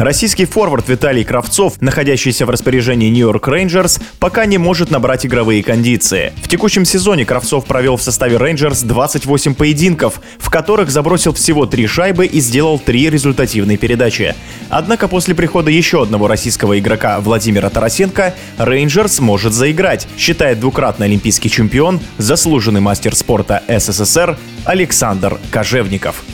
Российский форвард Виталий Кравцов, находящийся в распоряжении Нью-Йорк Рейнджерс, пока не может набрать игровые кондиции. В текущем сезоне Кравцов провел в составе Рейнджерс 28 поединков, в которых забросил всего 3 шайбы и сделал 3 результативные передачи. Однако после прихода еще одного российского игрока Владимира Тарасенко Рейнджерс может заиграть, считает двукратный олимпийский чемпион, заслуженный мастер спорта СССР Александр Кожевников.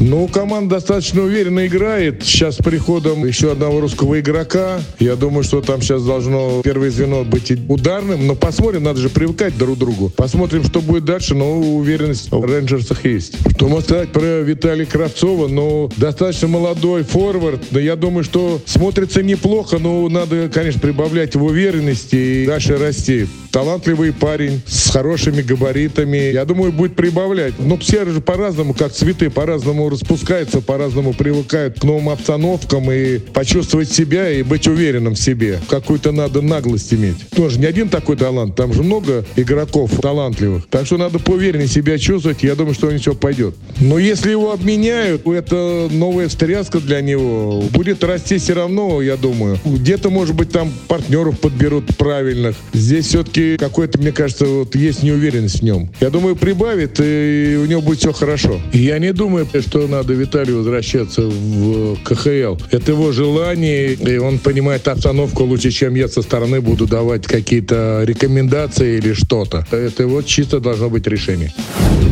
Ну, команда достаточно уверенно играет. Сейчас с приходом еще одного русского игрока. Я думаю, что там сейчас должно первое звено быть ударным. Но посмотрим, надо же привыкать друг к другу. Посмотрим, что будет дальше. Но уверенность в рейнджерсах есть. Что можно сказать про Виталия Кравцова? Ну, достаточно молодой форвард. Но я думаю, что смотрится неплохо. Но надо, конечно, прибавлять в уверенности и дальше расти. Талантливый парень с хорошими габаритами. Я думаю, будет прибавлять. Но все же по-разному, как цветы, по-разному распускаются, по-разному привыкают к новым обстановкам и почувствовать себя и быть уверенным в себе. Какую-то надо наглость иметь. Тоже не один такой талант, там же много игроков талантливых. Так что надо поувереннее себя чувствовать, я думаю, что у него все пойдет. Но если его обменяют, это новая встряска для него. Будет расти все равно, я думаю. Где-то, может быть, там партнеров подберут правильных. Здесь все-таки какой-то, мне кажется, вот есть неуверенность в нем. Я думаю, прибавит, и у него будет все хорошо. Я не думаю, что надо Виталию возвращаться в КХЛ. Это его желание, и он понимает обстановку лучше, чем я со стороны буду давать какие-то рекомендации или что-то. Это вот чисто должно быть решение.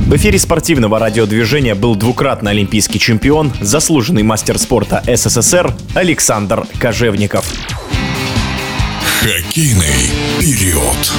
В эфире спортивного радиодвижения был двукратный олимпийский чемпион, заслуженный мастер спорта СССР Александр Кожевников. Хоккейный период.